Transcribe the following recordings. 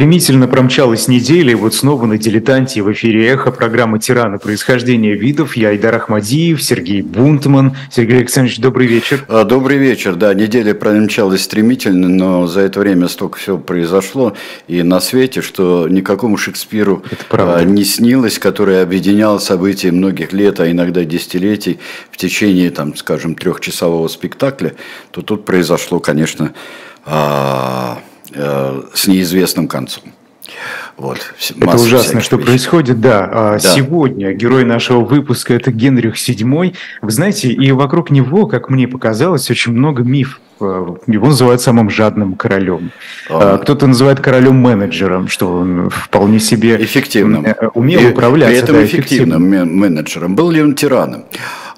Стремительно промчалась неделя, и вот снова на «Дилетанте» в эфире «Эхо» программы «Тираны. Происхождение видов». Я Айдар Ахмадиев, Сергей Бунтман. Сергей Александрович, добрый вечер. А, добрый вечер. Да, неделя промчалась стремительно, но за это время столько всего произошло и на свете, что никакому Шекспиру а, не снилось, который объединял события многих лет, а иногда десятилетий в течение, там, скажем, трехчасового спектакля, то тут произошло, конечно, а, Э, с неизвестным концом. Вот, это ужасно, что вещей. происходит, да. А да. Сегодня герой нашего выпуска это Генрих VII. Вы знаете, и вокруг него, как мне показалось, очень много миф. Э, его называют самым жадным королем. А. Кто-то называет королем-менеджером, что он вполне себе эффективным. Э, умел и, управлять. При этом да, эффективным менеджером. Был ли он тираном?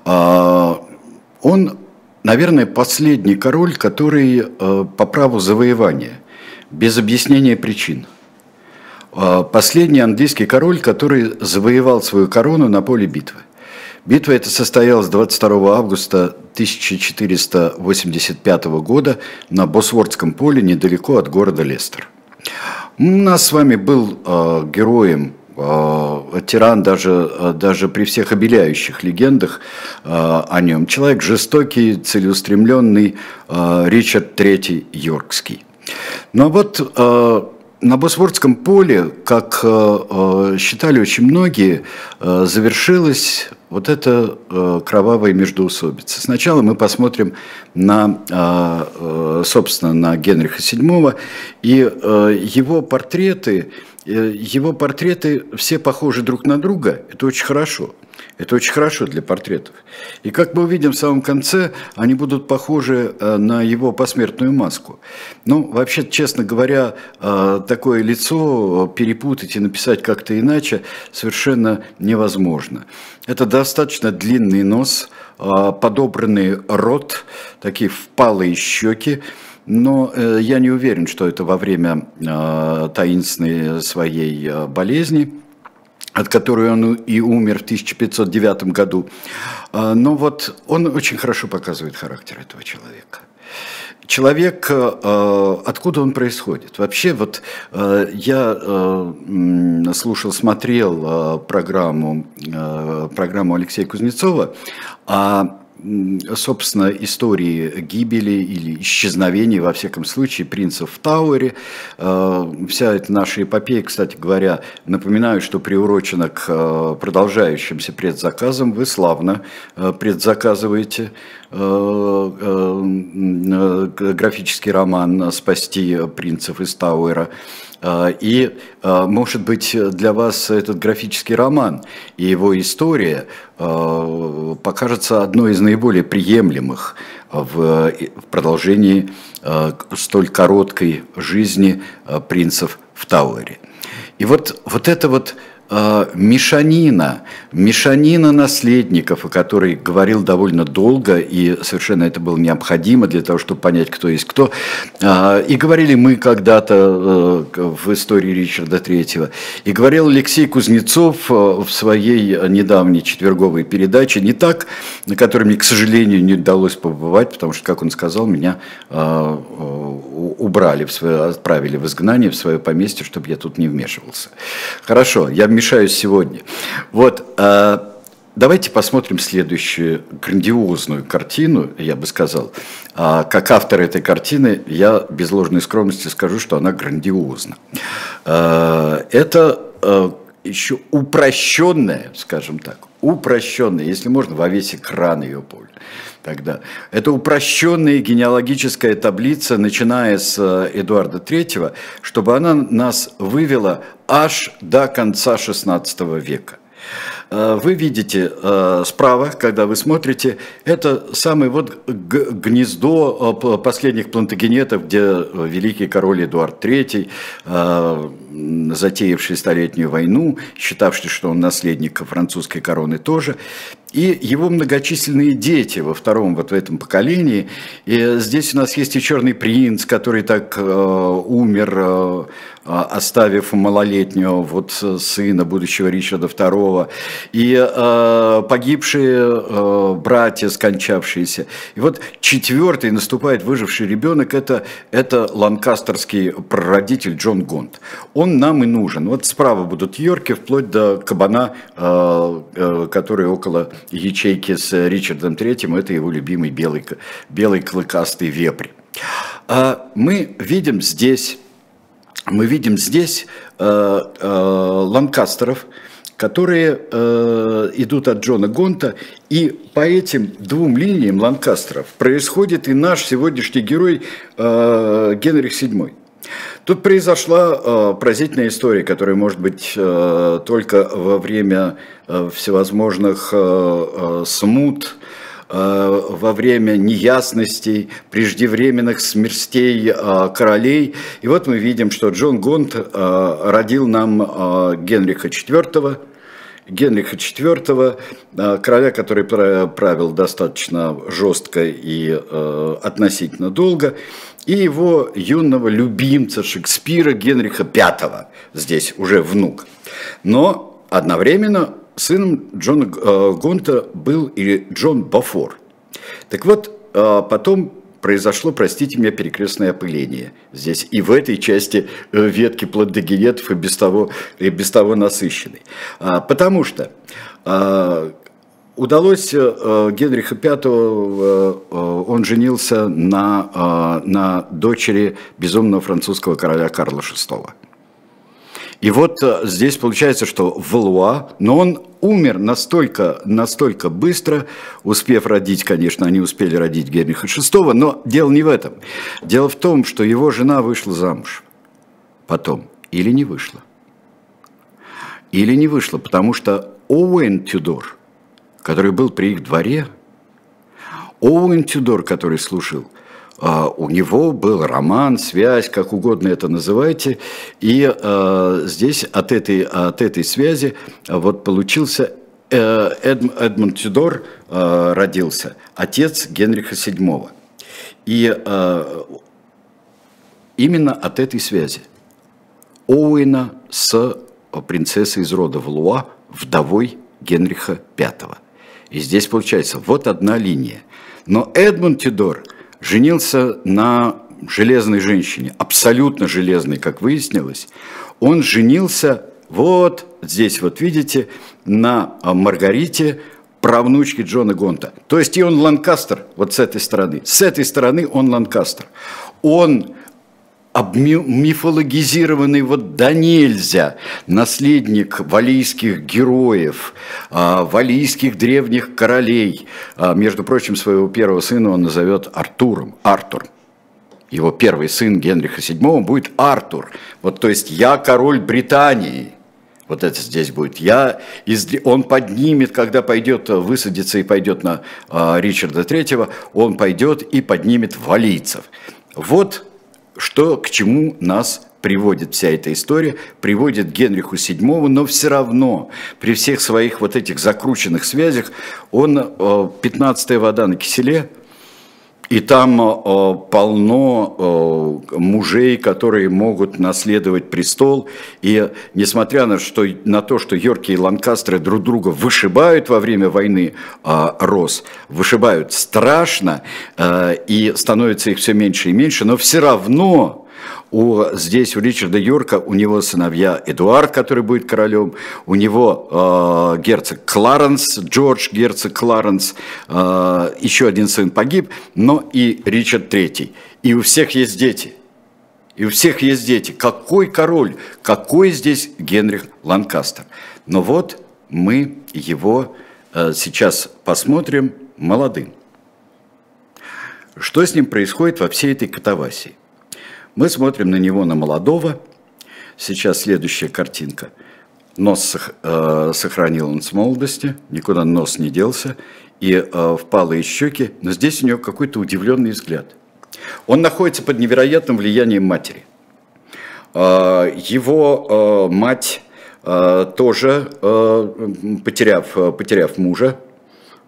А, он, наверное, последний король, который по праву завоевания без объяснения причин. А, последний английский король, который завоевал свою корону на поле битвы. Битва эта состоялась 22 августа 1485 года на Босвордском поле недалеко от города Лестер. У нас с вами был э, героем э, тиран даже, даже при всех обеляющих легендах э, о нем. Человек жестокий, целеустремленный, э, Ричард III Йоркский. Но вот э, на Босфорском поле, как э, э, считали очень многие, э, завершилась вот эта э, кровавая междоусобица. Сначала мы посмотрим на, э, э собственно, на Генриха VII и э, его портреты. Э, его портреты все похожи друг на друга. Это очень хорошо. Это очень хорошо для портретов. И как мы увидим в самом конце, они будут похожи э, на его посмертную маску. Ну, вообще, честно говоря, э, такое лицо перепутать и написать как-то иначе совершенно невозможно. Это достаточно длинный нос, подобранный рот, такие впалые щеки, но я не уверен, что это во время таинственной своей болезни – от которой он и умер в 1509 году. Но вот он очень хорошо показывает характер этого человека. Человек, э, откуда он происходит? Вообще, вот э, я э, слушал, смотрел программу, программу Алексея Кузнецова, а собственно, истории гибели или исчезновения, во всяком случае, принцев в Тауэре. Э, вся эта наша эпопея, кстати говоря, напоминаю, что приурочена к э, продолжающимся предзаказам. Вы славно э, предзаказываете графический роман «Спасти принцев из Тауэра». И, может быть, для вас этот графический роман и его история покажется одной из наиболее приемлемых в продолжении столь короткой жизни принцев в Тауэре. И вот, вот это вот мешанина, мешанина наследников, о которой говорил довольно долго, и совершенно это было необходимо для того, чтобы понять, кто есть кто. Э, и говорили мы когда-то э, в истории Ричарда Третьего. И говорил Алексей Кузнецов э, в своей недавней четверговой передаче, не так, на которой мне, к сожалению, не удалось побывать, потому что, как он сказал, меня э, э убрали, отправили в изгнание, в свое поместье, чтобы я тут не вмешивался. Хорошо, я вмешаюсь сегодня. Вот, э, давайте посмотрим следующую грандиозную картину, я бы сказал. А, как автор этой картины, я без ложной скромности скажу, что она грандиозна. Э, это э, еще упрощенная, скажем так, упрощенная, если можно, во весь экран ее поле тогда. Это упрощенная генеалогическая таблица, начиная с э, Эдуарда III, чтобы она нас вывела аж до конца XVI века. Э, вы видите э, справа, когда вы смотрите, это самое вот гнездо э, последних плантагенетов, где великий король Эдуард III, затеявший столетнюю войну, считавший, что он наследник французской короны тоже. и его многочисленные дети во втором вот в этом поколении. И здесь у нас есть и Черный принц, который так умер, оставив малолетнего вот сына будущего Ричарда II, и э, погибшие э, братья, скончавшиеся. И вот четвертый наступает выживший ребенок, это, это ланкастерский прародитель Джон Гонт. Он нам и нужен. Вот справа будут Йорки, вплоть до кабана, э, э, который около ячейки с Ричардом Третьим, это его любимый белый, белый клыкастый вепрь. А мы видим здесь, мы видим здесь э, э, ланкастеров, которые э, идут от Джона Гонта, и по этим двум линиям ланкастеров происходит и наш сегодняшний герой э, Генрих VII. Тут произошла э, поразительная история, которая может быть э, только во время э, всевозможных э, э, смут, во время неясностей, преждевременных смертей э, королей. И вот мы видим, что Джон Гонт э, родил нам э, Генриха IV, Генриха IV, э, короля, который правил достаточно жестко и э, относительно долго и его юного любимца Шекспира Генриха V, здесь уже внук. Но одновременно сыном Джона э, Гонта был и Джон Бафор. Так вот, э, потом произошло, простите меня, перекрестное опыление здесь и в этой части э, ветки плодогенетов и без того, и без того насыщенной. А, потому что удалось э, Генриха V, он женился на, на дочери безумного французского короля Карла VI. И вот здесь получается, что Валуа, но он умер настолько, настолько быстро, успев родить, конечно, они успели родить Генриха VI, но дело не в этом. Дело в том, что его жена вышла замуж потом, или не вышла. Или не вышла, потому что Оуэн Тюдор – который был при их дворе, Оуэн Тюдор, который слушал, а, у него был роман, связь, как угодно это называйте, и э, здесь от этой, от этой связи вот получился э, Эд, Эдмунд Тюдор родился, отец Генриха VII. И именно от этой связи Оуэна с принцессой из рода Валуа, вдовой Генриха V. И здесь получается вот одна линия. Но Эдмунд Тюдор женился на железной женщине, абсолютно железной, как выяснилось. Он женился вот здесь, вот видите, на Маргарите, правнучке Джона Гонта. То есть и он Ланкастер, вот с этой стороны. С этой стороны он Ланкастер. Он мифологизированный вот да нельзя наследник валийских героев, а, валийских древних королей. А, между прочим, своего первого сына он назовет Артуром, Артур. Его первый сын Генриха VII будет Артур. Вот, то есть я король Британии. Вот это здесь будет. Я из... Он поднимет, когда пойдет, высадится и пойдет на э, Ричарда III, он пойдет и поднимет валийцев. Вот что к чему нас приводит вся эта история, приводит Генриху VII, но все равно при всех своих вот этих закрученных связях он 15-я э, вода на киселе – и там э, полно э, мужей, которые могут наследовать престол. И несмотря на, что, на то, что Йорки и Ланкастеры друг друга вышибают во время войны э, Рос, вышибают страшно, э, и становится их все меньше и меньше, но все равно у, здесь у Ричарда Йорка, у него сыновья Эдуард, который будет королем, у него э, герцог Кларенс, Джордж герцог Кларенс, э, еще один сын погиб, но и Ричард Третий. И у всех есть дети. И у всех есть дети. Какой король? Какой здесь Генрих Ланкастер? Но вот мы его э, сейчас посмотрим молодым. Что с ним происходит во всей этой катавасии? Мы смотрим на него, на молодого. Сейчас следующая картинка. Нос э, сохранил он с молодости, никуда нос не делся, и э, впалые щеки, но здесь у него какой-то удивленный взгляд. Он находится под невероятным влиянием матери. Э, его э, мать э, тоже, э, потеряв, потеряв мужа,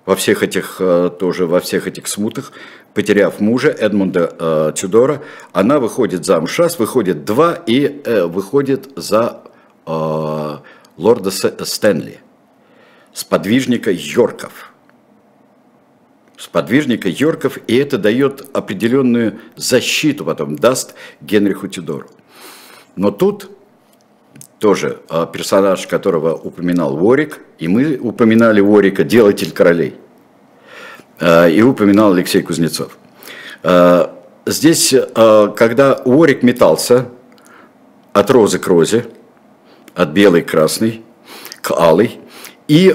во всех этих, э, тоже во всех этих смутах, потеряв мужа Эдмунда э, Тюдора, она выходит замуж раз, выходит два и э, выходит за э, лорда Стэнли, сподвижника Йорков. Сподвижника Йорков, и это дает определенную защиту, потом даст Генриху Тюдору. Но тут тоже а, персонаж, которого упоминал Ворик, и мы упоминали Ворика, делатель королей, и упоминал Алексей Кузнецов. А, здесь, когда Ворик метался от розы к розе, от белой к красной, к алой, и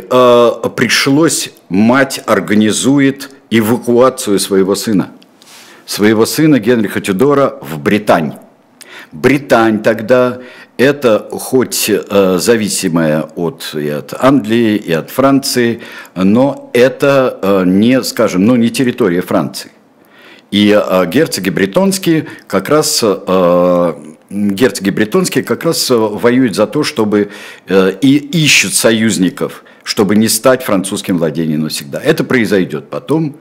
пришлось, мать организует эвакуацию своего сына, своего сына Генриха Тюдора в Британь. Британь тогда это хоть э, зависимая от, и от Англии, и от Франции, но это э, не, скажем, ну, не территория Франции. И э, герцоги бретонские как раз герцоги бретонские как раз воюют за то, чтобы и ищут союзников, чтобы не стать французским владением навсегда. Это произойдет потом,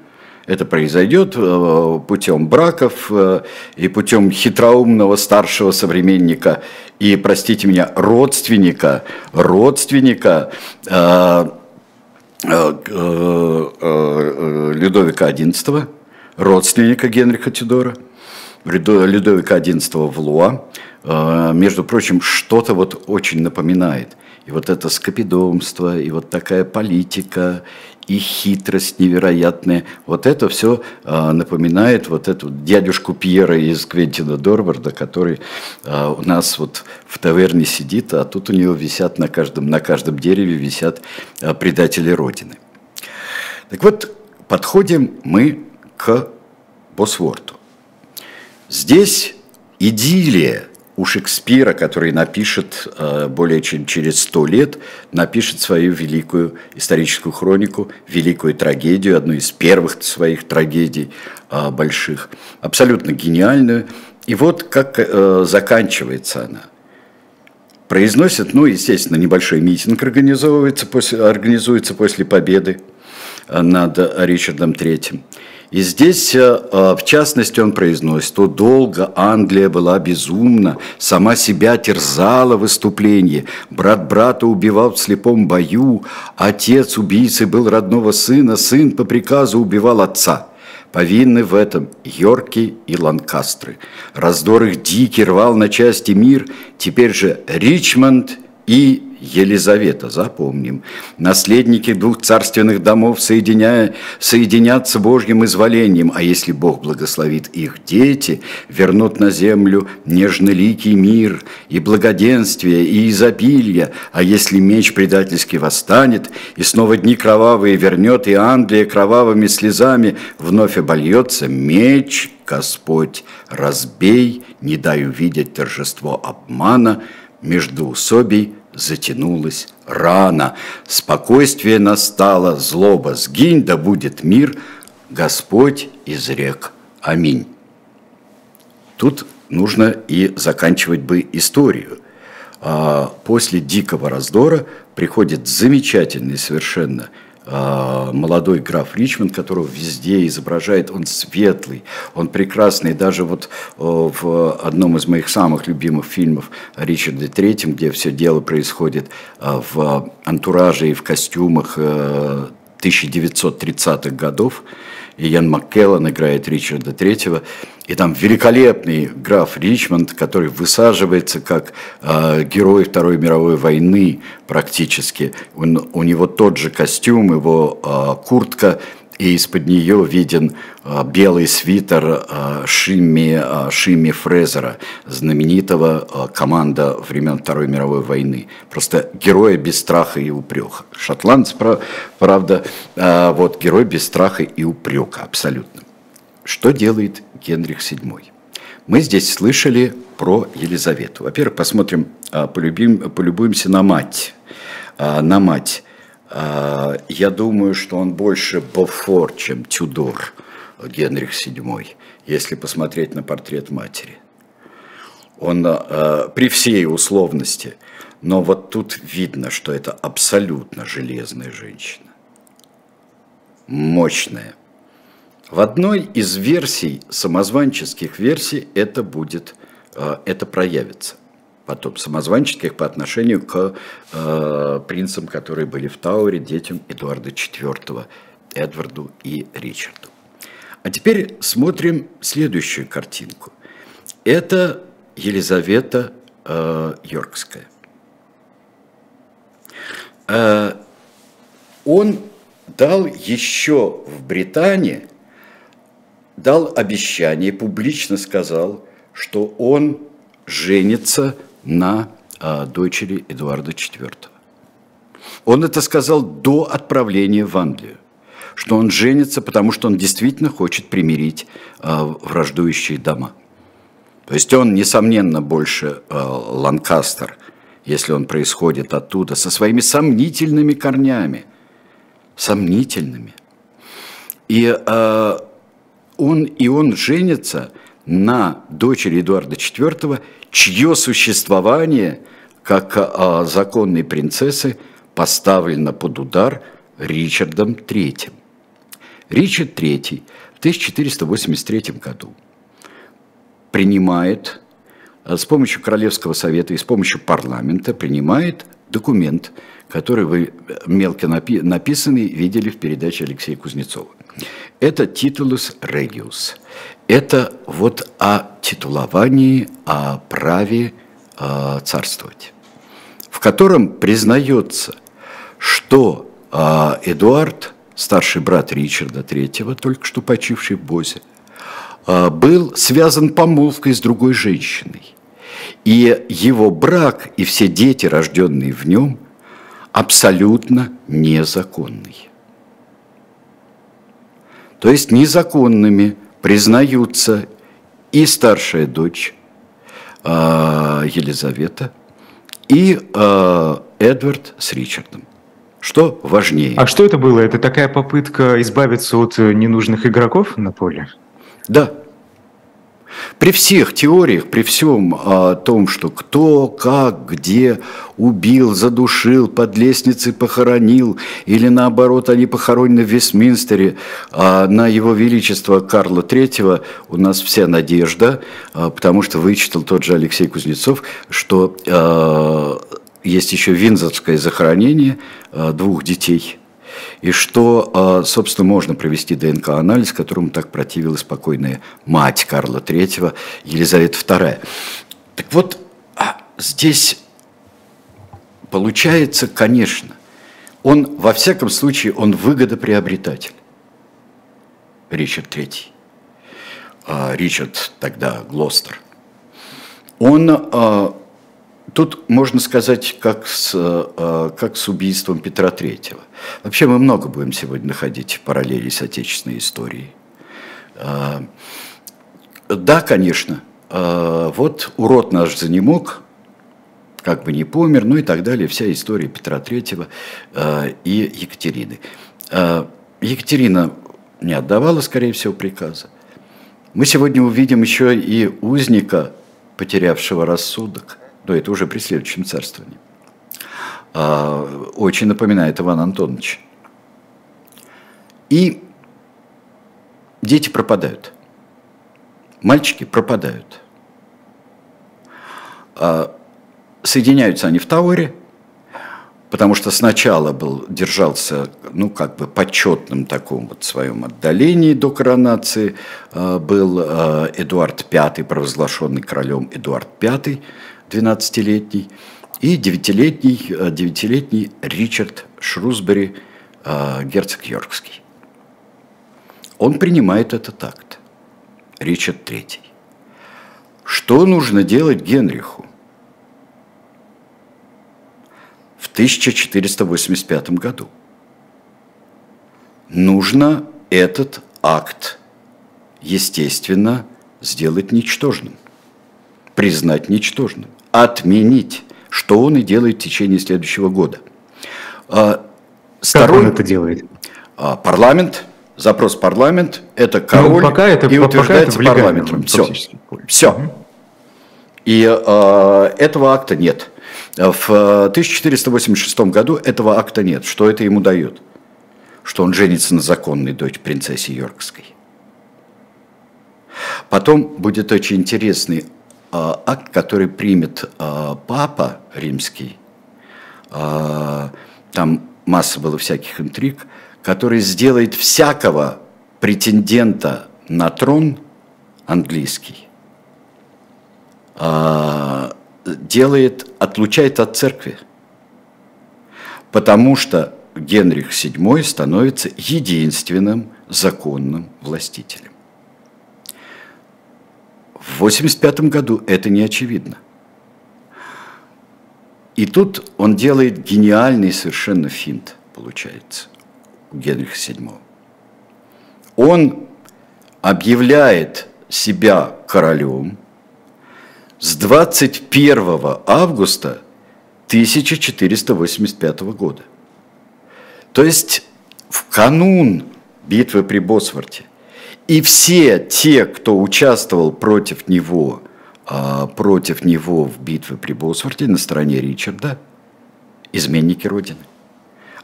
это произойдет э, путем браков э, и путем хитроумного старшего современника и, простите меня, родственника, родственника э, Людовика XI, родственника Генриха Тюдора, Людовика XI в Луа, между прочим, что-то вот очень напоминает. И вот это скопидомство, и вот такая политика, и хитрость невероятная. Вот это все а, напоминает вот эту дядюшку Пьера из Квентина Дорварда, который а, у нас вот в таверне сидит, а тут у него висят на каждом, на каждом дереве висят а, предатели Родины. Так вот, подходим мы к Босворту. Здесь идиллия у Шекспира, который напишет э, более чем через сто лет, напишет свою великую историческую хронику, великую трагедию, одну из первых своих трагедий э, больших, абсолютно гениальную. И вот как э, заканчивается она. Произносит, ну, естественно, небольшой митинг организовывается после, организуется после победы над Ричардом Третьим. И здесь, э, э, в частности, он произносит, что долго Англия была безумна, сама себя терзала в выступлении, брат брата убивал в слепом бою, отец убийцы был родного сына, сын по приказу убивал отца. Повинны в этом Йорки и Ланкастры. Раздор их дикий рвал на части мир, теперь же Ричмонд и Елизавета, запомним, наследники двух царственных домов соединяя, соединятся Божьим изволением, а если Бог благословит их дети, вернут на землю нежноликий мир и благоденствие, и изобилие, а если меч предательски восстанет, и снова дни кровавые вернет, и Англия кровавыми слезами вновь обольется, меч, Господь, разбей, не дай увидеть торжество обмана, между усобий затянулась рана. Спокойствие настало, злоба сгинь, да будет мир, Господь изрек. Аминь. Тут нужно и заканчивать бы историю. А после дикого раздора приходит замечательный совершенно молодой граф Ричмонд, которого везде изображает, он светлый, он прекрасный. Даже вот в одном из моих самых любимых фильмов Ричарда Третьем, где все дело происходит а, в антураже и в костюмах 1930-х э, годов, и Ян Маккеллан играет Ричарда Третьего, и там великолепный граф Ричмонд, который высаживается как э, герой Второй мировой войны практически. Он, у него тот же костюм, его э, куртка, и из-под нее виден э, белый свитер э, Шимми, э, Шимми Фрезера, знаменитого команда времен Второй мировой войны. Просто героя без страха и упрека. Шотландец, правда, вот герой без страха и упрека, абсолютно. Что делает Генрих VII? Мы здесь слышали про Елизавету. Во-первых, посмотрим, полюбим, полюбуемся на мать. На мать. А, я думаю, что он больше Бофор, чем Тюдор, Генрих VII, если посмотреть на портрет матери. Он а, при всей условности, но вот тут видно, что это абсолютно железная женщина. мощное. В одной из версий, самозванческих версий, это будет, э, это проявится. Потом самозванческих по отношению к э, принцам, которые были в Тауре, детям Эдуарда IV, Эдварду и Ричарду. А теперь смотрим следующую картинку. Это Елизавета э, Йоркская. Э, он дал еще в Британии дал обещание, публично сказал, что он женится на а, дочери Эдуарда IV. Он это сказал до отправления в Англию, что он женится, потому что он действительно хочет примирить а, враждующие дома. То есть он, несомненно, больше а, Ланкастер, если он происходит оттуда, со своими сомнительными корнями. Сомнительными. И а, он, и он женится на дочери Эдуарда IV, чье существование как а, законной принцессы поставлено под удар Ричардом III. Ричард III в 1483 году принимает а, с помощью Королевского совета и с помощью парламента принимает документ, который вы мелко напи- написанный видели в передаче Алексея Кузнецова. Это титулус региус. Это вот о титуловании, о праве э, царствовать, в котором признается, что э, Эдуард, старший брат Ричарда III, только что почивший в Бозе, э, был связан помолвкой с другой женщиной. И его брак и все дети, рожденные в нем, абсолютно незаконный. То есть незаконными признаются и старшая дочь э, Елизавета, и э, Эдвард с Ричардом. Что важнее? А что это было? Это такая попытка избавиться от ненужных игроков на поле? Да, при всех теориях, при всем о том, что кто, как, где убил, задушил, под лестницей похоронил, или наоборот, они похоронены в Вестминстере, а на его величество Карла III у нас вся надежда, а, потому что вычитал тот же Алексей Кузнецов, что а, есть еще винзорское захоронение а, двух детей – и что, а, собственно, можно провести ДНК-анализ, которому так противилась спокойная мать Карла III, Елизавета II. Так вот, а, здесь получается, конечно, он, во всяком случае, он выгодоприобретатель, Ричард III. А, Ричард тогда Глостер. Он Тут можно сказать, как с, э, как с убийством Петра Третьего. Вообще мы много будем сегодня находить параллели с отечественной историей. Э, да, конечно, э, вот урод наш занемог, как бы не помер, ну и так далее, вся история Петра Третьего и Екатерины. Екатерина не отдавала, скорее всего, приказа. Мы сегодня увидим еще и узника, потерявшего рассудок – но это уже при следующем царствовании. А, очень напоминает Иван Антонович. И дети пропадают. Мальчики пропадают. А, соединяются они в Тауэре, потому что сначала был, держался, ну, как бы почетным таком вот своем отдалении до коронации, а, был Эдуард V, провозглашенный королем Эдуард V, 12-летний, и 9-летний, 9-летний э, Ричард Шрусбери, э, герцог Йоркский. Он принимает этот акт, Ричард III. Что нужно делать Генриху? В 1485 году нужно этот акт, естественно, сделать ничтожным, признать ничтожным отменить, что он и делает в течение следующего года. А, Сторон... Как он это делает? А, парламент, запрос парламент, это ну, король ну, пока это, и утверждается пока это парламентом. Все. Все. Угу. И э, этого акта нет. В 1486 году этого акта нет. Что это ему дает? что он женится на законной дочь принцессе Йоркской. Потом будет очень интересный акт, который примет э, папа римский. Э, там масса было всяких интриг, который сделает всякого претендента на трон английский, э, делает, отлучает от церкви. Потому что Генрих VII становится единственным законным властителем. В 1985 году это не очевидно. И тут он делает гениальный совершенно финт, получается, у Генриха VII. Он объявляет себя королем с 21 августа 1485 года. То есть в канун битвы при Босворте. И все те, кто участвовал против него, а, против него в битве при Босворте на стороне Ричарда, изменники Родины.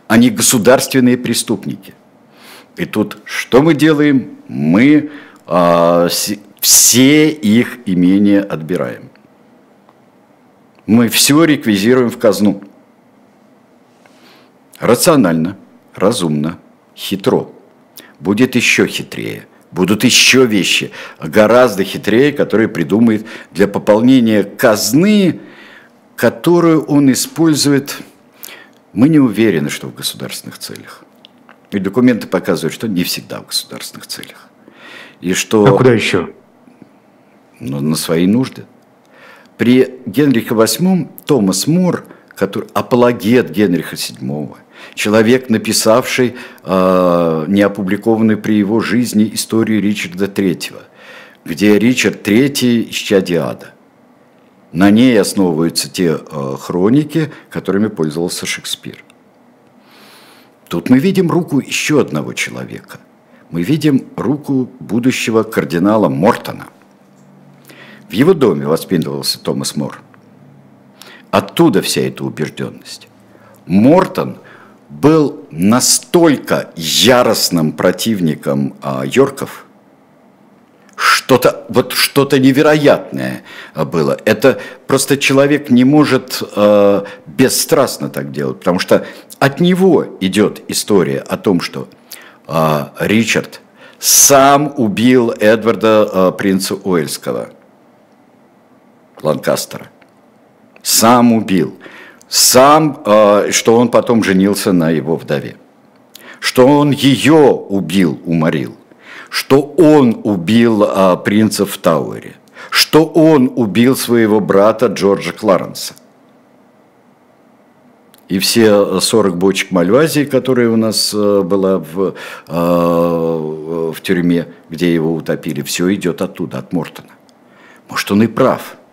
Они государственные преступники. И тут что мы делаем? Мы а, все их имения отбираем. Мы все реквизируем в казну. Рационально разумно, хитро. Будет еще хитрее. Будут еще вещи, гораздо хитрее, которые придумает для пополнения казны, которую он использует, мы не уверены, что в государственных целях. И документы показывают, что не всегда в государственных целях. И что... А куда еще? Ну, на свои нужды. При Генрихе VIII Томас Мор, который апологет Генриха VII, человек, написавший э, неопубликованную при его жизни историю Ричарда III, где Ричард III – исчадие На ней основываются те э, хроники, которыми пользовался Шекспир. Тут мы видим руку еще одного человека. Мы видим руку будущего кардинала Мортона. В его доме воспитывался Томас Мор. Оттуда вся эта убежденность. Мортон был настолько яростным противником а, Йорков, что-то вот что-то невероятное было. Это просто человек не может э, бесстрастно так делать, потому что от него идет история о том, что э, Ричард сам убил Эдварда э, принца Уэльского, Ланкастера, сам убил сам, э, что он потом женился на его вдове, что он ее убил, уморил, что он убил э, принца в Тауэре, что он убил своего брата Джорджа Кларенса. И все 40 бочек Мальвазии, которые у нас э, была в, в тюрьме, где его утопили, все идет оттуда, от Мортона. Может, он и прав –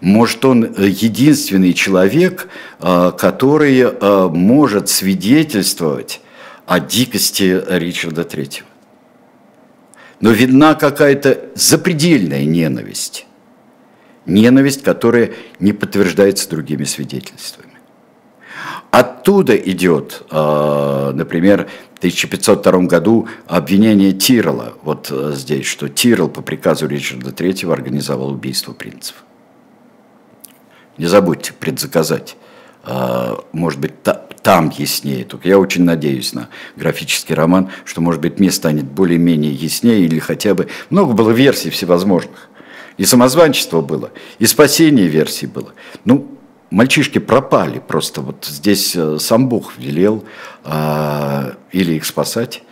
может, он э, единственный человек, э, который э, может свидетельствовать о дикости Ричарда III. Но видна какая-то запредельная ненависть. Ненависть, которая не подтверждается другими свидетельствами. Оттуда идет, например, в 1502 году обвинение Тирола, вот здесь, что Тирол по приказу Ричарда III организовал убийство принцев. Не забудьте предзаказать. А, может быть, там яснее. Только я очень надеюсь на графический роман, что, может быть, мне станет более-менее яснее или хотя бы... Много было версий всевозможных. И самозванчество было, и спасение версий было. Ну, мальчишки пропали просто. Вот здесь э, сам Бог велел а, или их спасать.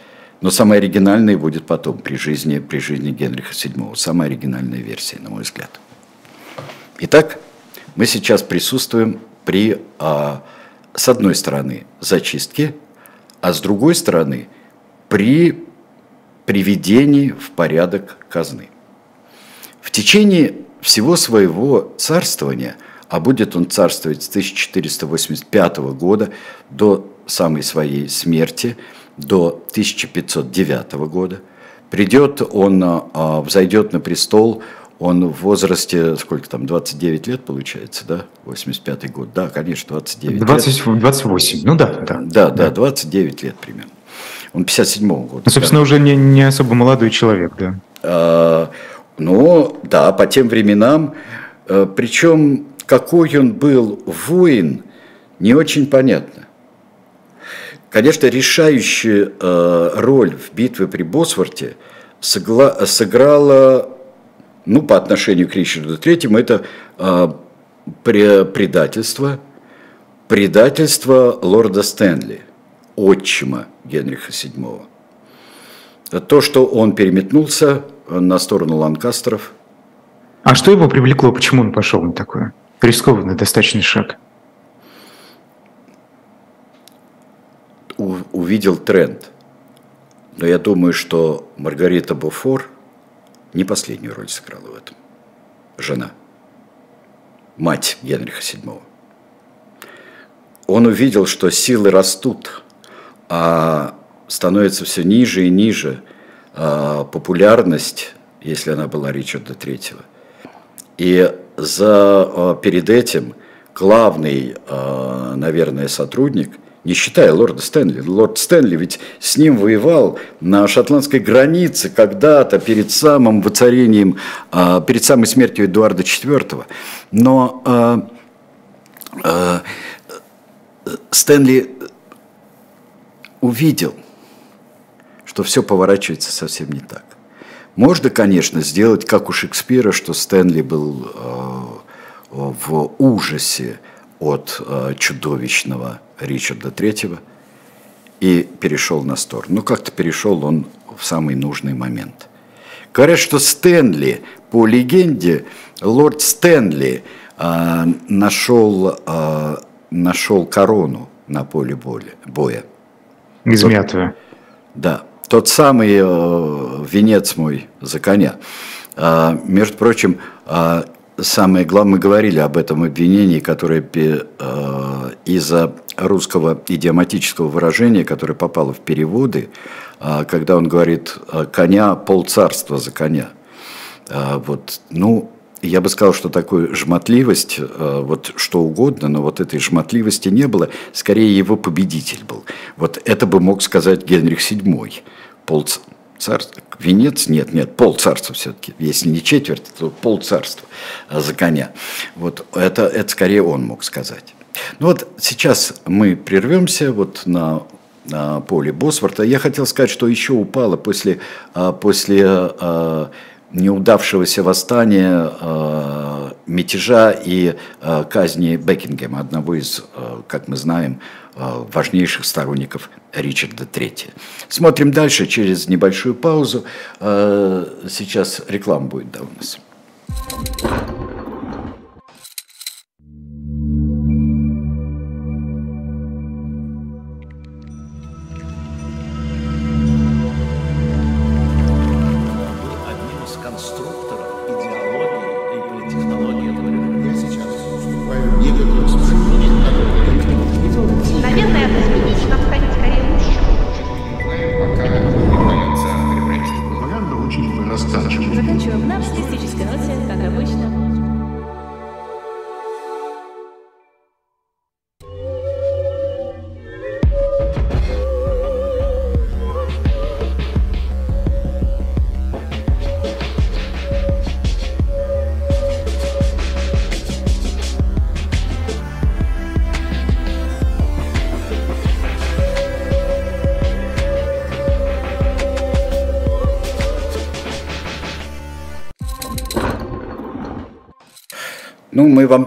Но самое оригинальное будет потом, при жизни, при жизни Генриха VII. Самая оригинальная версия, на мой взгляд. Итак, мы сейчас присутствуем при, а, с одной стороны, зачистке, а с другой стороны, при приведении в порядок казны. В течение всего своего царствования, а будет он царствовать с 1485 года до самой своей смерти, до 1509 года, придет он, а, взойдет на престол он в возрасте, сколько там, 29 лет получается, да? 85-й год. Да, конечно, 29 20, лет. 28, ну да, да. Да, да, 29 лет примерно. Он 57-го года. Ну, собственно, уже не, не особо молодой человек, да. А, ну, да, по тем временам. А, причем, какой он был воин, не очень понятно. Конечно, решающую э, роль в битве при Босворте сыграла, ну, по отношению к Ричарду Третьему, это э, предательство, предательство лорда Стэнли, отчима Генриха VII. То, что он переметнулся на сторону Ланкастеров. А что его привлекло, почему он пошел на такое? Рискованный достаточно шаг. увидел тренд. Но я думаю, что Маргарита Буфор не последнюю роль сыграла в этом. Жена. Мать Генриха VII. Он увидел, что силы растут, а становится все ниже и ниже а популярность, если она была Ричарда III. И за, а, перед этим главный, а, наверное, сотрудник – не считая лорда Стэнли. Лорд Стэнли ведь с ним воевал на шотландской границе когда-то перед самым воцарением, а, перед самой смертью Эдуарда IV. Но а, а, Стэнли увидел, что все поворачивается совсем не так. Можно, конечно, сделать, как у Шекспира, что Стэнли был в ужасе от чудовищного Ричарда III и перешел на сторону. Но как-то перешел он в самый нужный момент. Говорят, что Стэнли, по легенде, лорд Стэнли э, нашел, э, нашел корону на поле боя. Измятую. Да, тот самый э, венец мой за коня. Э, между прочим, э, самое главное, мы говорили об этом обвинении, которое э, из-за русского идиоматического выражения, которое попало в переводы, э, когда он говорит э, «коня полцарства за коня». Э, вот, ну, я бы сказал, что такой жмотливость, вот что угодно, но вот этой жмотливости не было, скорее его победитель был. Вот это бы мог сказать Генрих VII, полцарства царство, венец, нет, нет, пол царства все-таки, если не четверть, то пол царства за коня. Вот это, это скорее он мог сказать. Ну вот сейчас мы прервемся вот на, поле Босворта. Я хотел сказать, что еще упало после, а, после а, неудавшегося восстания, мятежа и казни Бекингема, одного из, как мы знаем, важнейших сторонников Ричарда III. Смотрим дальше через небольшую паузу. Сейчас реклама будет да, у нас.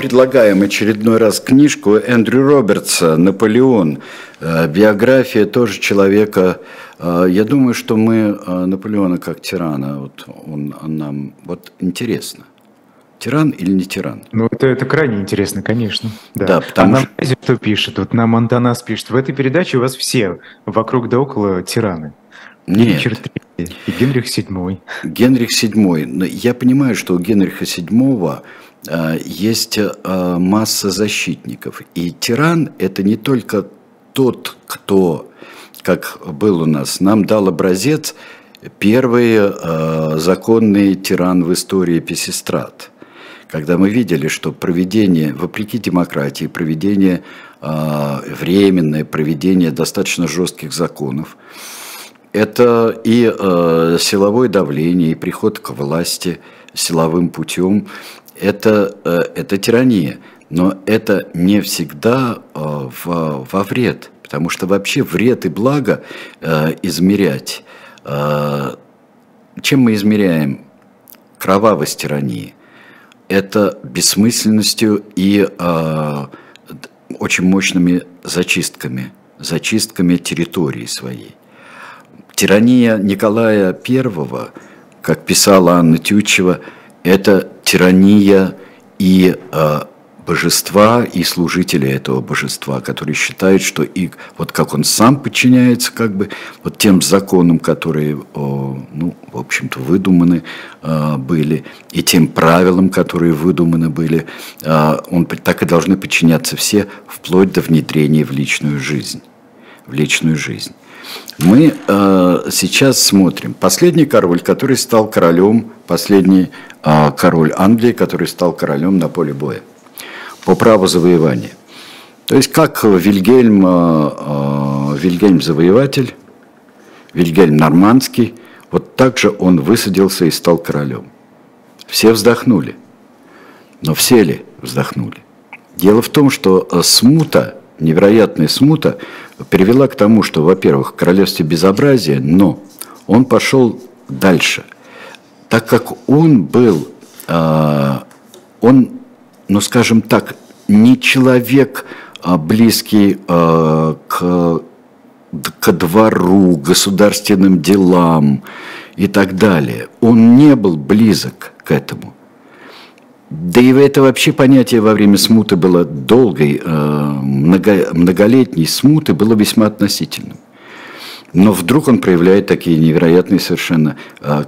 Предлагаем очередной раз книжку Эндрю Робертса «Наполеон». Э, биография тоже человека. Э, я думаю, что мы э, Наполеона как тирана, вот он, он нам вот интересно. Тиран или не тиран? Ну, это, это крайне интересно, конечно. Да, да потому а нам что... кто пишет? Вот нам Антонас пишет. В этой передаче у вас все вокруг да около тираны. Нет. Ричард и Генрих VII. Генрих VII. Я понимаю, что у Генриха VII есть э, масса защитников. И тиран – это не только тот, кто, как был у нас, нам дал образец первый э, законный тиран в истории Песистрат. Когда мы видели, что проведение, вопреки демократии, проведение временное, проведение достаточно жестких законов, это и э, силовое давление, и приход к власти силовым путем. Это, э, это тирания. Но это не всегда э, в, во вред. Потому что вообще вред и благо э, измерять. Чем мы измеряем кровавость тирании? Это бессмысленностью и очень мощными зачистками, зачистками территории своей. Тирания Николая I, как писала Анна Тютчева, это тирания и э, божества и служители этого божества, которые считают, что и вот как он сам подчиняется как бы вот тем законам, которые, ну, в общем-то, выдуманы а, были, и тем правилам, которые выдуманы были, а, он так и должны подчиняться все, вплоть до внедрения в личную жизнь, в личную жизнь. Мы э, сейчас смотрим. Последний король, который стал королем, последний э, король Англии, который стал королем на поле боя по праву завоевания. То есть как Вильгельм, э, э, Вильгельм завоеватель, Вильгельм Нормандский, вот так же он высадился и стал королем. Все вздохнули, но все ли вздохнули? Дело в том, что э, смута, невероятная смута, привела к тому, что, во-первых, в королевстве безобразия, но он пошел дальше. Так как он был, он ну скажем так, не человек а, близкий а, к, к двору, государственным делам и так далее. Он не был близок к этому. Да и это вообще понятие во время смуты было долгой, много, многолетней смуты было весьма относительным. Но вдруг он проявляет такие невероятные совершенно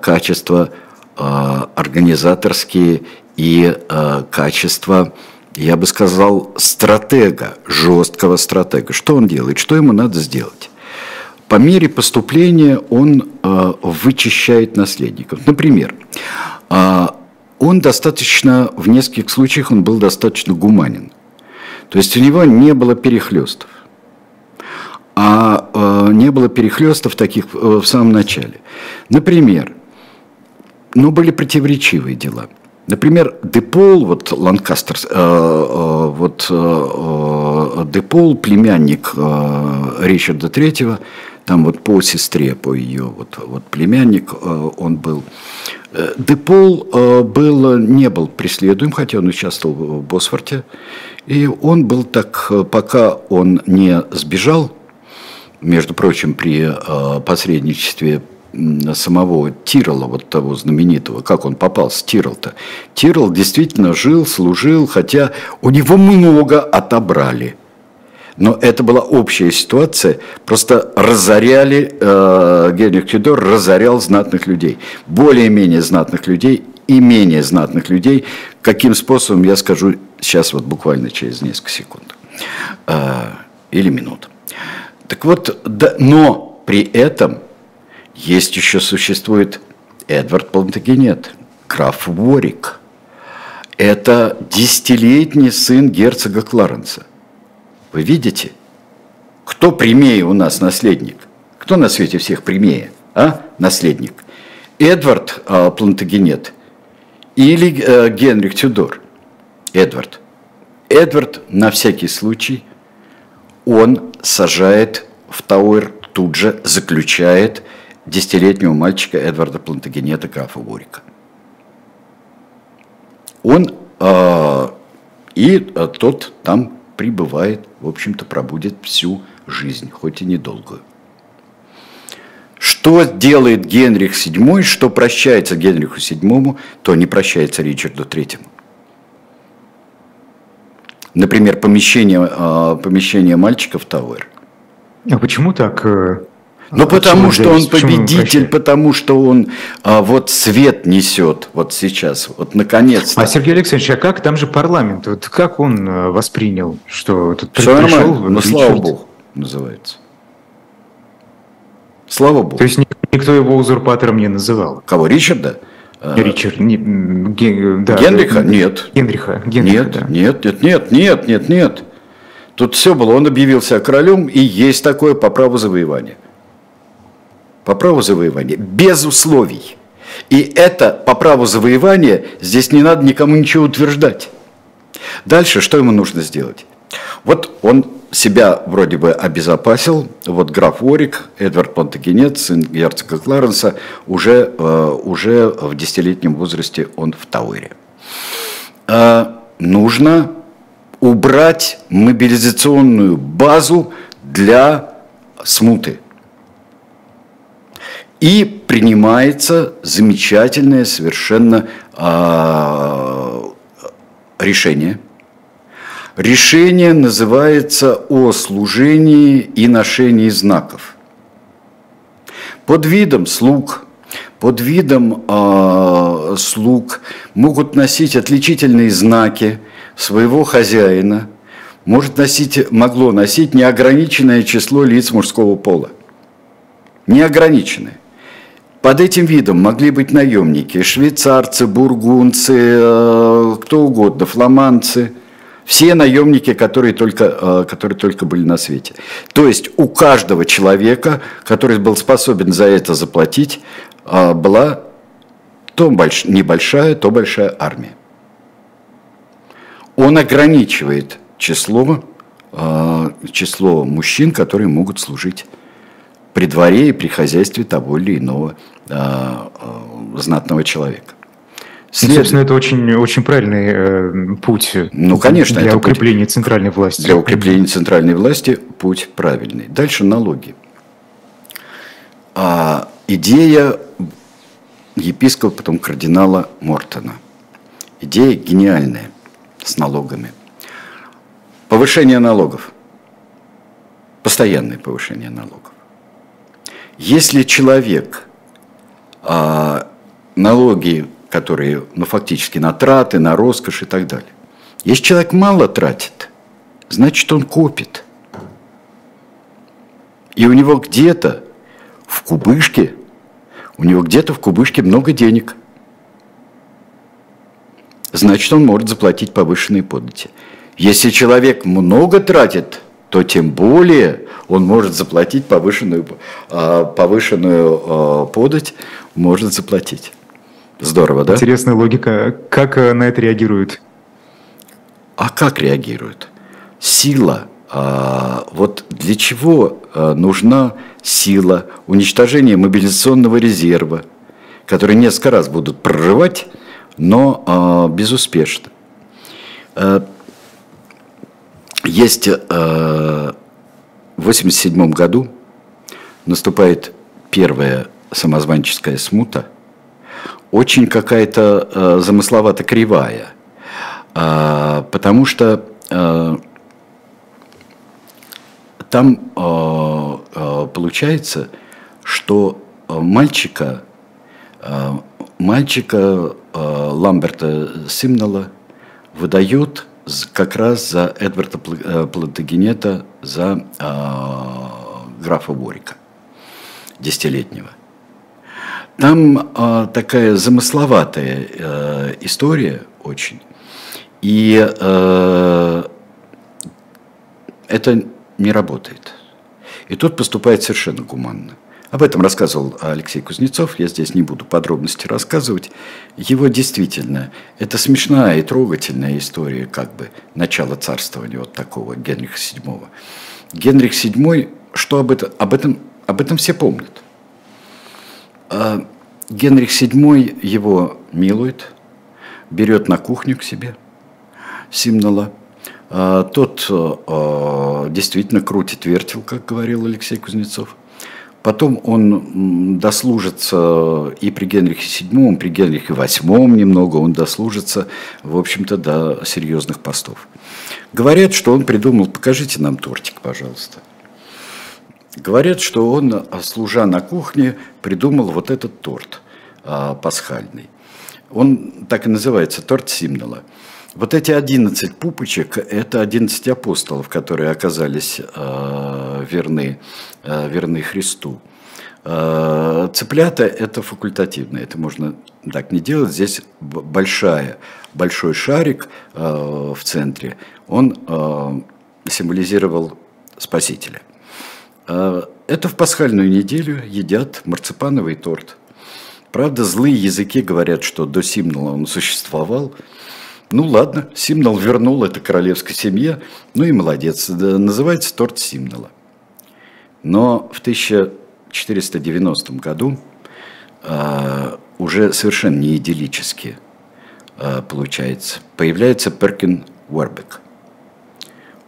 качества организаторские и э, качество, я бы сказал, стратега, жесткого стратега. Что он делает, что ему надо сделать? По мере поступления он э, вычищает наследников. Например, э, он достаточно, в нескольких случаях он был достаточно гуманен. То есть у него не было перехлестов. А э, не было перехлестов таких э, в самом начале. Например, ну, были противоречивые дела – Например, Депол, вот Ланкастер, э, э, вот э, Депол, племянник Ричарда III, там вот по сестре, по ее вот, вот племянник он был. Депол был, не был преследуем, хотя он участвовал в Босфорте, и он был так, пока он не сбежал, между прочим, при посредничестве самого Тирола, вот того знаменитого, как он попал с Тирол-то. Тирол действительно жил, служил, хотя у него много отобрали. Но это была общая ситуация, просто разоряли, э, Генрих Тюдор разорял знатных людей, более-менее знатных людей и менее знатных людей. Каким способом, я скажу сейчас вот буквально через несколько секунд э, или минут. Так вот, да, но при этом есть еще существует Эдвард Плантагенет, граф Ворик. Это десятилетний сын герцога Кларенса. Вы видите? Кто прямее у нас наследник? Кто на свете всех прямее? А? Наследник. Эдвард э, Плантагенет или э, Генрих Тюдор? Эдвард. Эдвард на всякий случай, он сажает в Тауэр, тут же заключает десятилетнего мальчика Эдварда Плантагенета графа Ворика. Он э, и э, тот там пребывает, в общем-то, пробудет всю жизнь, хоть и недолгую. Что делает Генрих VII, что прощается Генриху VII, то не прощается Ричарду III. Например, помещение, э, помещение мальчика в Тауэр. А почему так? Ну, потому что он победитель, потому что он а, вот свет несет вот сейчас, вот наконец-то. А Сергей Алексеевич, а как там же парламент? Вот как он а, воспринял, что тут Все пришел? Нормально, ну, слава богу, называется. Слава богу. То есть никто его узурпатором не называл? Кого, Ричарда? А, Ричард, не, ген, да, Генриха? Нет. Генриха. Генриха нет, да. нет, нет, нет, нет, нет, нет. Тут все было, он объявился королем, и есть такое по праву завоевания по праву завоевания, без условий. И это по праву завоевания, здесь не надо никому ничего утверждать. Дальше что ему нужно сделать? Вот он себя вроде бы обезопасил, вот граф Орик, Эдвард Плантагенет, сын герцога Кларенса, уже, э, уже в десятилетнем возрасте он в Тауэре. Э, нужно убрать мобилизационную базу для смуты. И принимается замечательное совершенно э, решение. Решение называется о служении и ношении знаков. Под видом слуг, под видом э, слуг могут носить отличительные знаки своего хозяина, может носить, могло носить неограниченное число лиц мужского пола. Неограниченное. Под этим видом могли быть наемники, швейцарцы, бургунцы, э, кто угодно, фламандцы, все наемники, которые только, э, которые только были на свете. То есть у каждого человека, который был способен за это заплатить, э, была то небольшая, то большая армия. Он ограничивает число, число мужчин, которые могут служить при дворе и при хозяйстве того или иного э, э, знатного человека. След... Ну, собственно, это очень, очень правильный э, путь ну, конечно, для укрепления путь, центральной власти. Для укрепления центральной власти путь правильный. Дальше налоги. А, идея епископа, потом кардинала Мортона. Идея гениальная с налогами. Повышение налогов. Постоянное повышение налогов. Если человек а, налоги, которые, ну, фактически на траты, на роскошь и так далее. Если человек мало тратит, значит, он копит. И у него где-то в кубышке, у него где-то в кубышке много денег. Значит, он может заплатить повышенные подати. Если человек много тратит, то тем более он может заплатить повышенную, а, повышенную а, подать, может заплатить. Здорово, да? Интересная логика. Как э, на это реагируют? А как реагируют? Сила. А, вот для чего нужна сила уничтожения мобилизационного резерва, который несколько раз будут прорывать, но безуспешно. Есть э, в 1987 году наступает первая самозванческая смута, очень какая-то э, замысловато кривая, э, потому что э, там э, э, получается, что мальчика, э, мальчика э, Ламберта Симнала выдают как раз за Эдварда э, Плантагенета, за э, графа Ворика, десятилетнего. Там э, такая замысловатая э, история очень. И э, это не работает. И тут поступает совершенно гуманно. Об этом рассказывал Алексей Кузнецов, я здесь не буду подробности рассказывать. Его действительно, это смешная и трогательная история, как бы, начала царствования вот такого Генриха VII. Генрих VII, что об этом, об этом, об этом все помнят. А Генрих VII его милует, берет на кухню к себе, Симнала. А тот а, действительно крутит вертел, как говорил Алексей Кузнецов. Потом он дослужится и при Генрихе VII, при Генрихе VIII немного, он дослужится, в общем-то, до серьезных постов. Говорят, что он придумал, покажите нам тортик, пожалуйста. Говорят, что он, служа на кухне, придумал вот этот торт а, пасхальный. Он так и называется, торт Симнела. Вот эти 11 пупочек – это 11 апостолов, которые оказались э, верны, э, верны Христу. Э, цыплята – это факультативно, это можно так не делать. Здесь большая, большой шарик э, в центре, он э, символизировал Спасителя. Э, это в пасхальную неделю едят марципановый торт. Правда, злые языки говорят, что до Симнала он существовал. Ну ладно, Симнал вернул это королевской семье, ну и молодец. Называется торт Симнала. Но в 1490 году э, уже совершенно не идиллически э, получается. Появляется Перкин Уэрбек.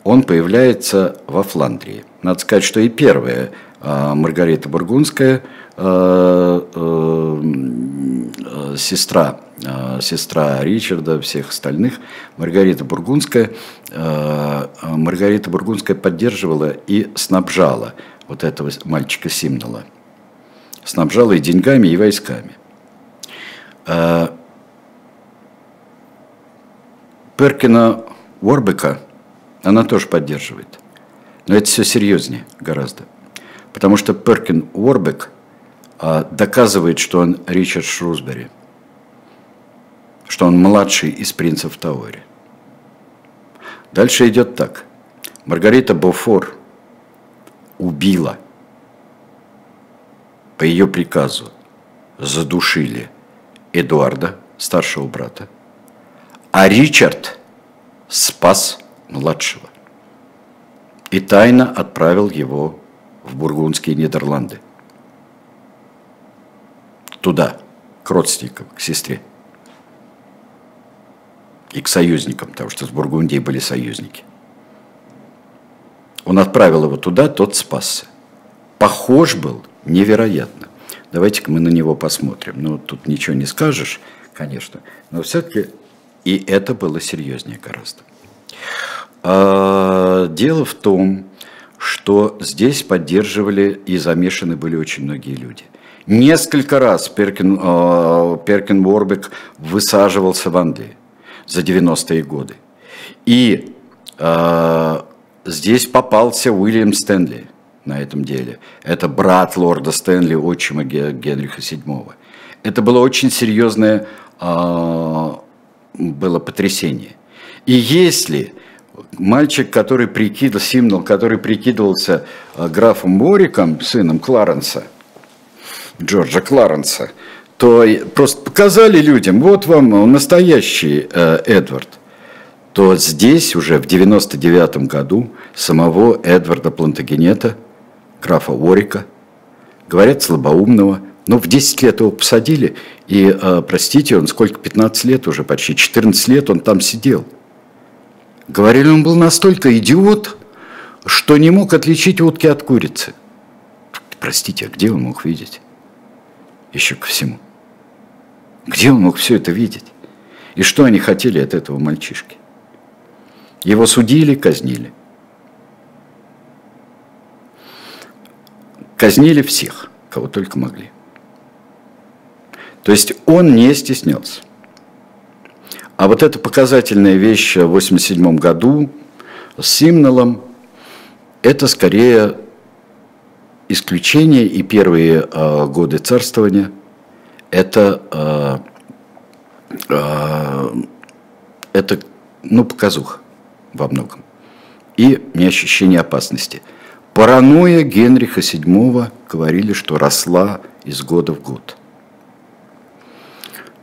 Он появляется во Фландрии. Надо сказать, что и первая э, Маргарита Бургундская – Э, э, сестра, сестра Ричарда, всех остальных, Маргарита Бургундская, Маргарита Бургундская поддерживала и снабжала вот этого мальчика Симнала. Снабжала и деньгами, и войсками. Перкина Уорбека она тоже поддерживает. Но это все серьезнее гораздо. Потому что Перкин Уорбек – доказывает, что он Ричард Шрусбери, что он младший из принцев Тауэри. Дальше идет так. Маргарита Бофор убила по ее приказу, задушили Эдуарда, старшего брата, а Ричард спас младшего и тайно отправил его в бургундские Нидерланды – туда, к родственникам, к сестре. И к союзникам, потому что с Бургундией были союзники. Он отправил его туда, тот спасся. Похож был невероятно. Давайте-ка мы на него посмотрим. Ну, тут ничего не скажешь, конечно, но все-таки и это было серьезнее гораздо. А, дело в том, что здесь поддерживали и замешаны были очень многие люди. Несколько раз Перкин, э, Перкин Ворбек высаживался в Англии за 90-е годы. И э, здесь попался Уильям Стэнли на этом деле. Это брат лорда Стэнли, отчима Генриха VII. Это было очень серьезное э, было потрясение. И если мальчик, который прикидывал, Симнал, который прикидывался э, графом Бориком, сыном Кларенса, Джорджа Кларенса, то просто показали людям, вот вам настоящий э, Эдвард, то здесь уже в 99 году самого Эдварда Плантагенета, графа Уорика, говорят слабоумного, но в 10 лет его посадили, и, э, простите, он сколько, 15 лет уже, почти 14 лет он там сидел. Говорили, он был настолько идиот, что не мог отличить утки от курицы. Простите, а где он мог видеть? еще ко всему. Где он мог все это видеть? И что они хотели от этого мальчишки? Его судили, казнили. Казнили всех, кого только могли. То есть он не стеснялся. А вот эта показательная вещь в 1987 году с Симнелом, это скорее исключение и первые э, годы царствования – это, э, э, это ну, показуха во многом. И не ощущение опасности. Паранойя Генриха VII говорили, что росла из года в год.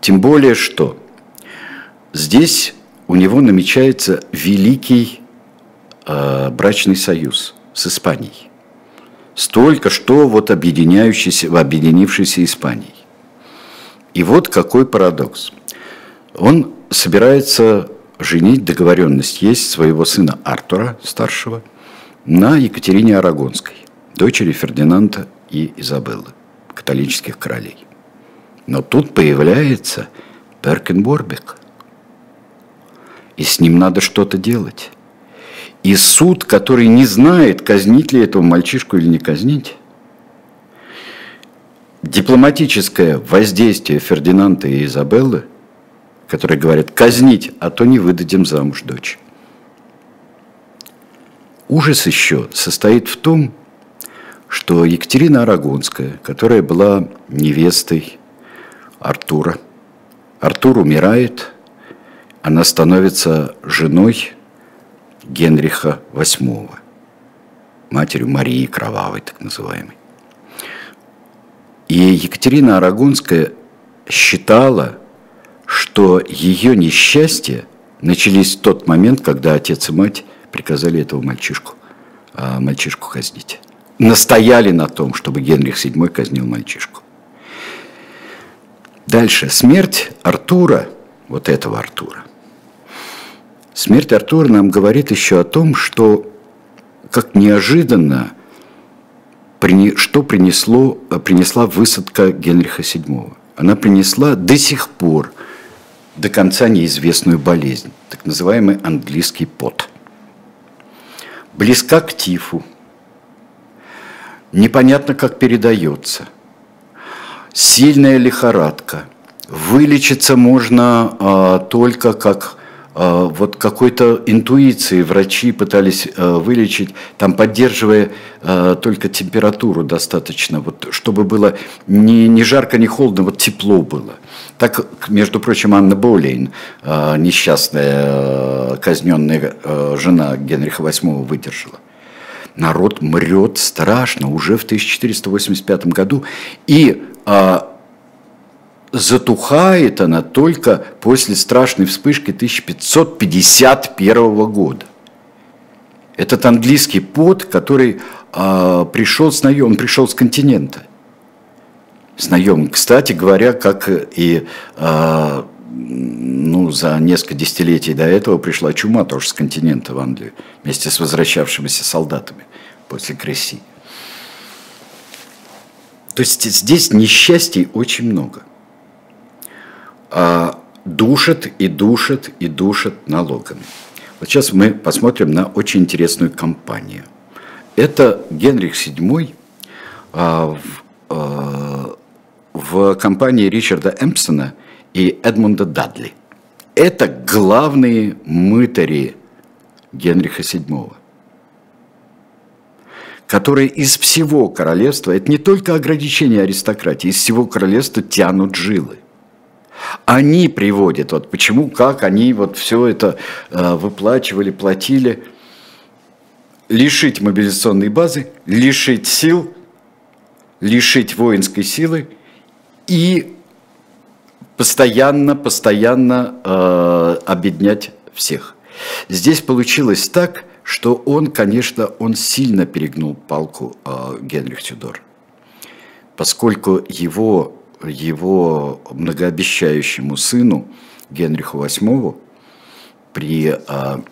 Тем более, что здесь у него намечается великий э, брачный союз с Испанией столько что вот объединяющейся, объединившейся Испанией. И вот какой парадокс. Он собирается женить, договоренность есть своего сына Артура, старшего, на Екатерине Арагонской, дочери Фердинанда и Изабеллы, католических королей. Но тут появляется Перкенборбек. И с ним надо что-то делать. И суд, который не знает, казнить ли этого мальчишку или не казнить, дипломатическое воздействие Фердинанда и Изабеллы, которые говорят казнить, а то не выдадим замуж дочь. Ужас еще состоит в том, что Екатерина Арагонская, которая была невестой Артура, Артур умирает, она становится женой Генриха VIII. матерью Марии Кровавой, так называемой. И Екатерина Арагонская считала, что ее несчастья начались в тот момент, когда отец и мать приказали этого мальчишку, а, мальчишку казнить. Настояли на том, чтобы Генрих VII казнил мальчишку. Дальше. Смерть Артура, вот этого Артура. Смерть Артура нам говорит еще о том, что как неожиданно что принесло, принесла высадка Генриха VII. Она принесла до сих пор до конца неизвестную болезнь, так называемый английский пот. Близка к тифу, непонятно, как передается, сильная лихорадка, вылечиться можно а, только как вот какой-то интуиции врачи пытались а, вылечить, там поддерживая а, только температуру достаточно, вот, чтобы было не, не жарко, не холодно, вот тепло было. Так, между прочим, Анна Болейн, несчастная казненная жена Генриха VIII, выдержала. Народ мрет страшно уже в 1485 году, и затухает она только после страшной вспышки 1551 года. Этот английский пот, который а, пришел с наем, он пришел с континента. С наем, кстати говоря, как и а, ну, за несколько десятилетий до этого пришла чума тоже с континента в Англию, вместе с возвращавшимися солдатами после Кресси. То есть здесь несчастий очень много душат и душат и душат налогами. Вот сейчас мы посмотрим на очень интересную кампанию. Это Генрих VII а, в, а, в компании Ричарда Эмпсона и Эдмунда Дадли. Это главные мытари Генриха VII которые из всего королевства, это не только ограничение аристократии, из всего королевства тянут жилы. Они приводят, вот почему, как они вот все это э, выплачивали, платили. Лишить мобилизационной базы, лишить сил, лишить воинской силы и постоянно, постоянно э, обеднять всех. Здесь получилось так, что он, конечно, он сильно перегнул палку э, Генрих Тюдор, поскольку его его многообещающему сыну Генриху VIII при, а,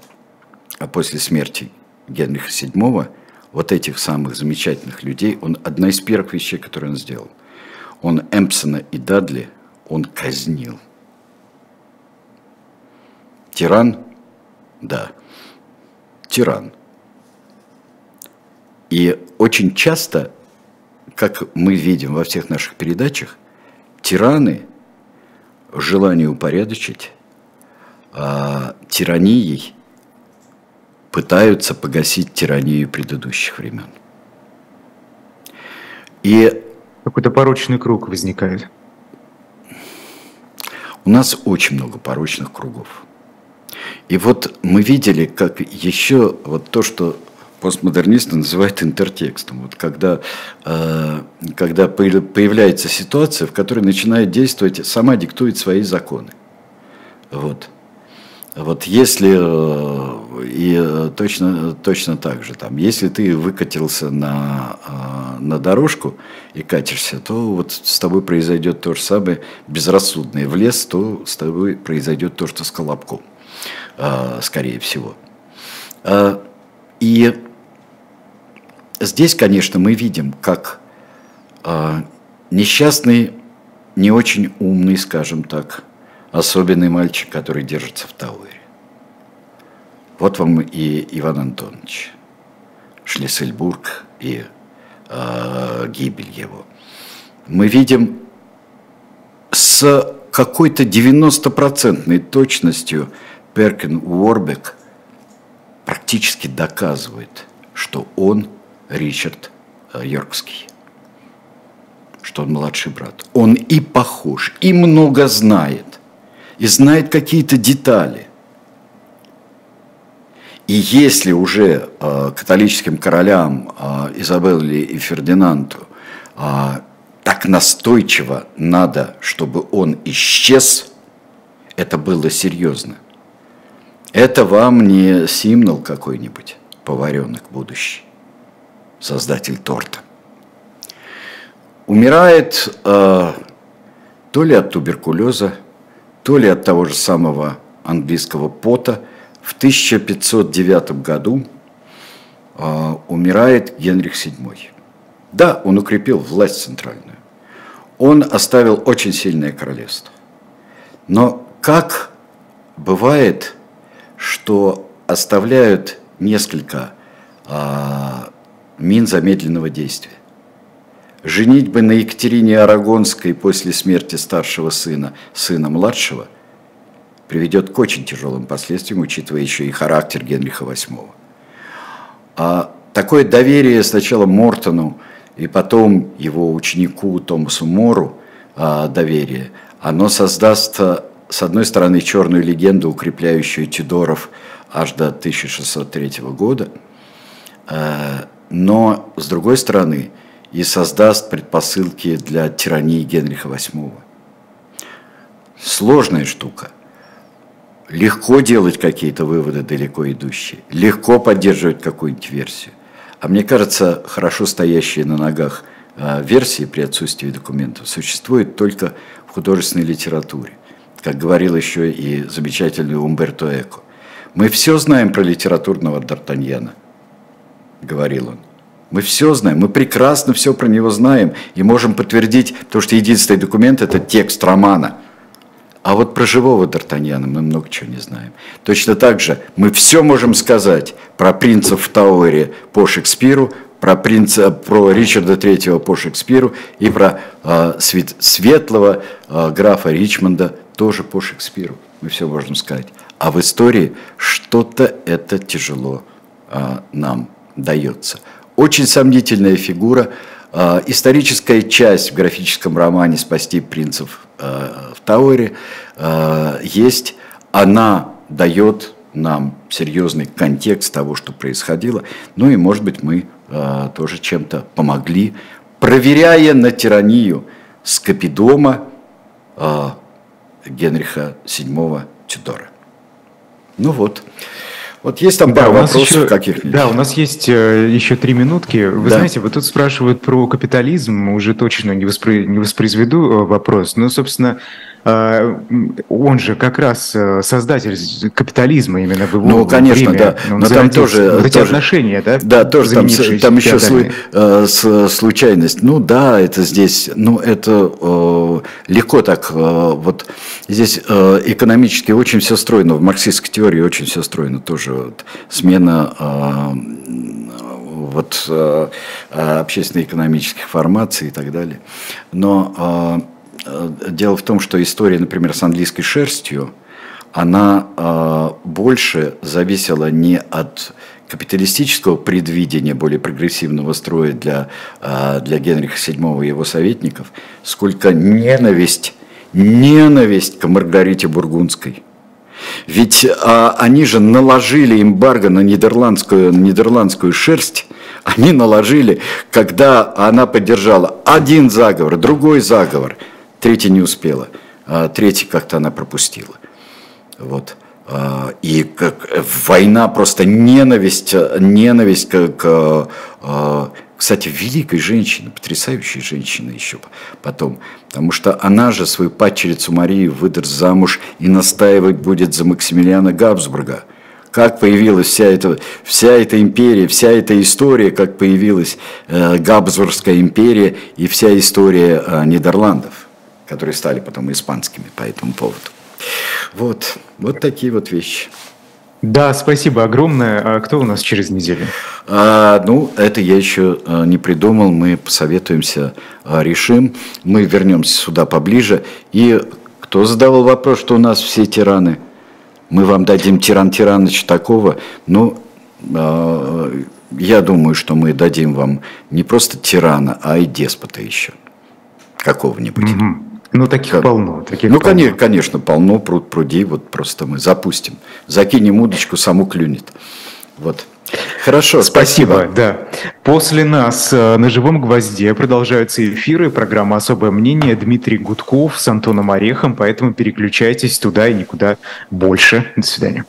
после смерти Генриха VII вот этих самых замечательных людей, он одна из первых вещей, которые он сделал. Он Эмпсона и Дадли, он казнил. Тиран? Да, тиран. И очень часто, как мы видим во всех наших передачах, тираны в желании упорядочить а, тиранией пытаются погасить тиранию предыдущих времен. И какой-то порочный круг возникает. У нас очень много порочных кругов. И вот мы видели, как еще вот то, что постмодернисты называют интертекстом. Вот когда, э, когда появляется ситуация, в которой начинает действовать, сама диктует свои законы. Вот. Вот если, э, и точно, точно так же, там, если ты выкатился на, э, на дорожку и катишься, то вот с тобой произойдет то же самое, безрассудное. В лес, то с тобой произойдет то, что с Колобком, скорее всего. И здесь, конечно, мы видим, как э, несчастный, не очень умный, скажем так, особенный мальчик, который держится в Тауэре. Вот вам и Иван Антонович, Шлиссельбург и э, гибель его. Мы видим с какой-то 90-процентной точностью Перкин Уорбек практически доказывает, что он Ричард э, Йоркский, что он младший брат. Он и похож, и много знает, и знает какие-то детали. И если уже э, католическим королям э, Изабелле и Фердинанду так настойчиво надо, чтобы он исчез, это было серьезно. Это вам не симнул какой-нибудь, поваренок будущий, создатель торта. Умирает э, то ли от туберкулеза, то ли от того же самого английского пота – в 1509 году э, умирает Генрих VII. Да, он укрепил власть центральную. Он оставил очень сильное королевство. Но как бывает, что оставляют несколько э, мин замедленного действия? Женить бы на Екатерине Арагонской после смерти старшего сына, сына младшего – приведет к очень тяжелым последствиям, учитывая еще и характер Генриха VIII. А такое доверие сначала Мортону и потом его ученику Томасу Мору а, доверие, оно создаст, с одной стороны, черную легенду, укрепляющую Тюдоров аж до 1603 года, а, но, с другой стороны, и создаст предпосылки для тирании Генриха VIII. Сложная штука. Легко делать какие-то выводы далеко идущие, легко поддерживать какую-нибудь версию. А мне кажется, хорошо стоящие на ногах а, версии при отсутствии документов существуют только в художественной литературе. Как говорил еще и замечательный Умберто Эко. «Мы все знаем про литературного Д'Артаньяна», — говорил он. Мы все знаем, мы прекрасно все про него знаем и можем подтвердить, потому что единственный документ – это текст романа – а вот про живого Д'Артаньяна мы много чего не знаем. Точно так же мы все можем сказать про принца в Тауэре по Шекспиру, про, принца, про Ричарда Третьего по Шекспиру и про э, свет, светлого э, графа Ричмонда тоже по Шекспиру. Мы все можем сказать. А в истории что-то это тяжело э, нам дается. Очень сомнительная фигура – а, историческая часть в графическом романе «Спасти принцев а, в Тауэре» а, есть, она дает нам серьезный контекст того, что происходило. Ну и, может быть, мы тоже чем-то помогли, проверяя на тиранию Скопидома Генриха VII Тюдора. Ну вот. Вот есть там пару да, вопросов каких-нибудь? Да, у нас есть э, еще три минутки. Вы да. знаете, вот тут спрашивают про капитализм, уже точно не, воспро... не воспроизведу э, вопрос, но, собственно, э, он же как раз создатель капитализма именно в его Ну, конечно, время, да. Но там тоже... Вот эти тоже, отношения, да? Да, тоже там, там еще слу, э, случайность. Ну да, это здесь, ну это э, легко так, э, вот здесь э, экономически очень все стройно, в марксистской теории очень все стройно тоже вот, смена э, вот, э, общественно-экономических формаций и так далее. Но э, дело в том, что история, например, с английской шерстью, она больше зависела не от капиталистического предвидения более прогрессивного строя для, для Генриха VII и его советников, сколько ненависть, ненависть к Маргарите Бургундской – ведь а, они же наложили эмбарго на нидерландскую, нидерландскую шерсть, они наложили, когда она поддержала один заговор, другой заговор, третий не успела, а третий как-то она пропустила. Вот. А, и как война, просто ненависть, ненависть к, к а, кстати, великой женщины, потрясающей женщины еще потом, потому что она же свою падчерицу Марию выдаст замуж и настаивать будет за Максимилиана Габсбурга. Как появилась вся эта, вся эта империя, вся эта история, как появилась э, Габсбургская империя и вся история э, Нидерландов, которые стали потом испанскими по этому поводу. Вот, вот такие вот вещи. Да, спасибо огромное. А кто у нас через неделю? А, ну, это я еще а, не придумал. Мы посоветуемся, а, решим. Мы вернемся сюда поближе. И кто задавал вопрос, что у нас все тираны? Мы вам дадим тиран Тирановича такого. Ну, а, я думаю, что мы дадим вам не просто тирана, а и деспота еще какого-нибудь. Угу. Ну, таких как? полно. Таких ну, полно. Конечно, конечно, полно, пруд, пруди, вот просто мы запустим. Закинем удочку, саму клюнет. Вот. Хорошо, спасибо. спасибо. Да. После нас э, на живом гвозде продолжаются эфиры, программа «Особое мнение», Дмитрий Гудков с Антоном Орехом, поэтому переключайтесь туда и никуда больше. До свидания.